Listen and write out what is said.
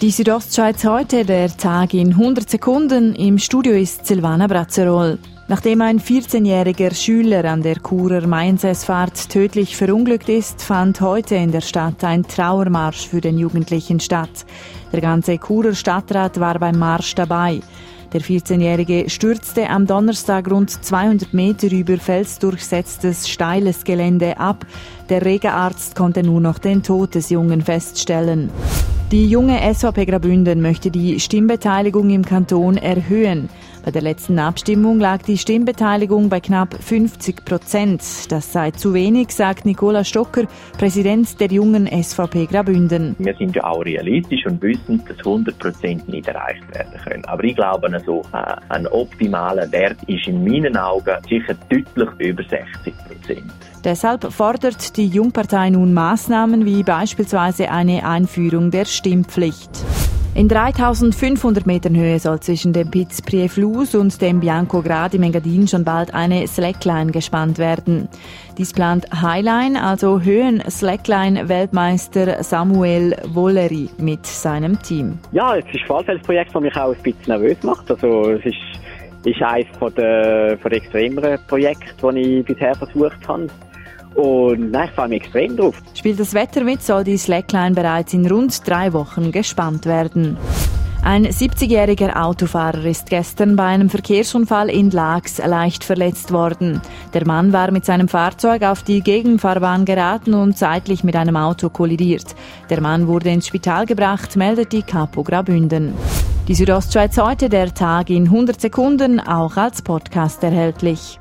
Die Südostschweiz heute, der Tag in 100 Sekunden. Im Studio ist Silvana Brazzerol. Nachdem ein 14-jähriger Schüler an der Churer Mainzesfahrt tödlich verunglückt ist, fand heute in der Stadt ein Trauermarsch für den Jugendlichen statt. Der ganze Churer Stadtrat war beim Marsch dabei. Der 14-Jährige stürzte am Donnerstag rund 200 Meter über felsdurchsetztes, steiles Gelände ab. Der Regearzt konnte nur noch den Tod des Jungen feststellen. Die junge SVP Grabünden möchte die Stimmbeteiligung im Kanton erhöhen. Bei der letzten Abstimmung lag die Stimmbeteiligung bei knapp 50 Prozent. Das sei zu wenig, sagt Nicola Stocker, Präsident der jungen SVP Grabünden. Wir sind ja auch realistisch und wissen, dass 100 Prozent nicht erreicht werden können. Aber ich glaube, also, ein optimaler Wert ist in meinen Augen sicher deutlich über 60 Prozent. Deshalb fordert die Jungpartei nun Maßnahmen wie beispielsweise eine Einführung der Stimmpflicht. In 3500 Metern Höhe soll zwischen dem Piz Prieflus und dem Bianco Grad im Engadin schon bald eine Slackline gespannt werden. Dies plant Highline, also Höhen-Slackline-Weltmeister Samuel Wolleri mit seinem Team. Ja, es ist ein Projekt, das mich auch ein bisschen nervös macht. Also es ist ist eines der, der extremeren Projekte, die ich bisher versucht habe. Und nein, ich freue mich extrem drauf. Spielt das Wetter mit, soll die Slackline bereits in rund drei Wochen gespannt werden. Ein 70-jähriger Autofahrer ist gestern bei einem Verkehrsunfall in Laax leicht verletzt worden. Der Mann war mit seinem Fahrzeug auf die Gegenfahrbahn geraten und zeitlich mit einem Auto kollidiert. Der Mann wurde ins Spital gebracht, meldet die Capo Grabünden. Die Südostschweiz heute, der Tag in 100 Sekunden, auch als Podcast erhältlich.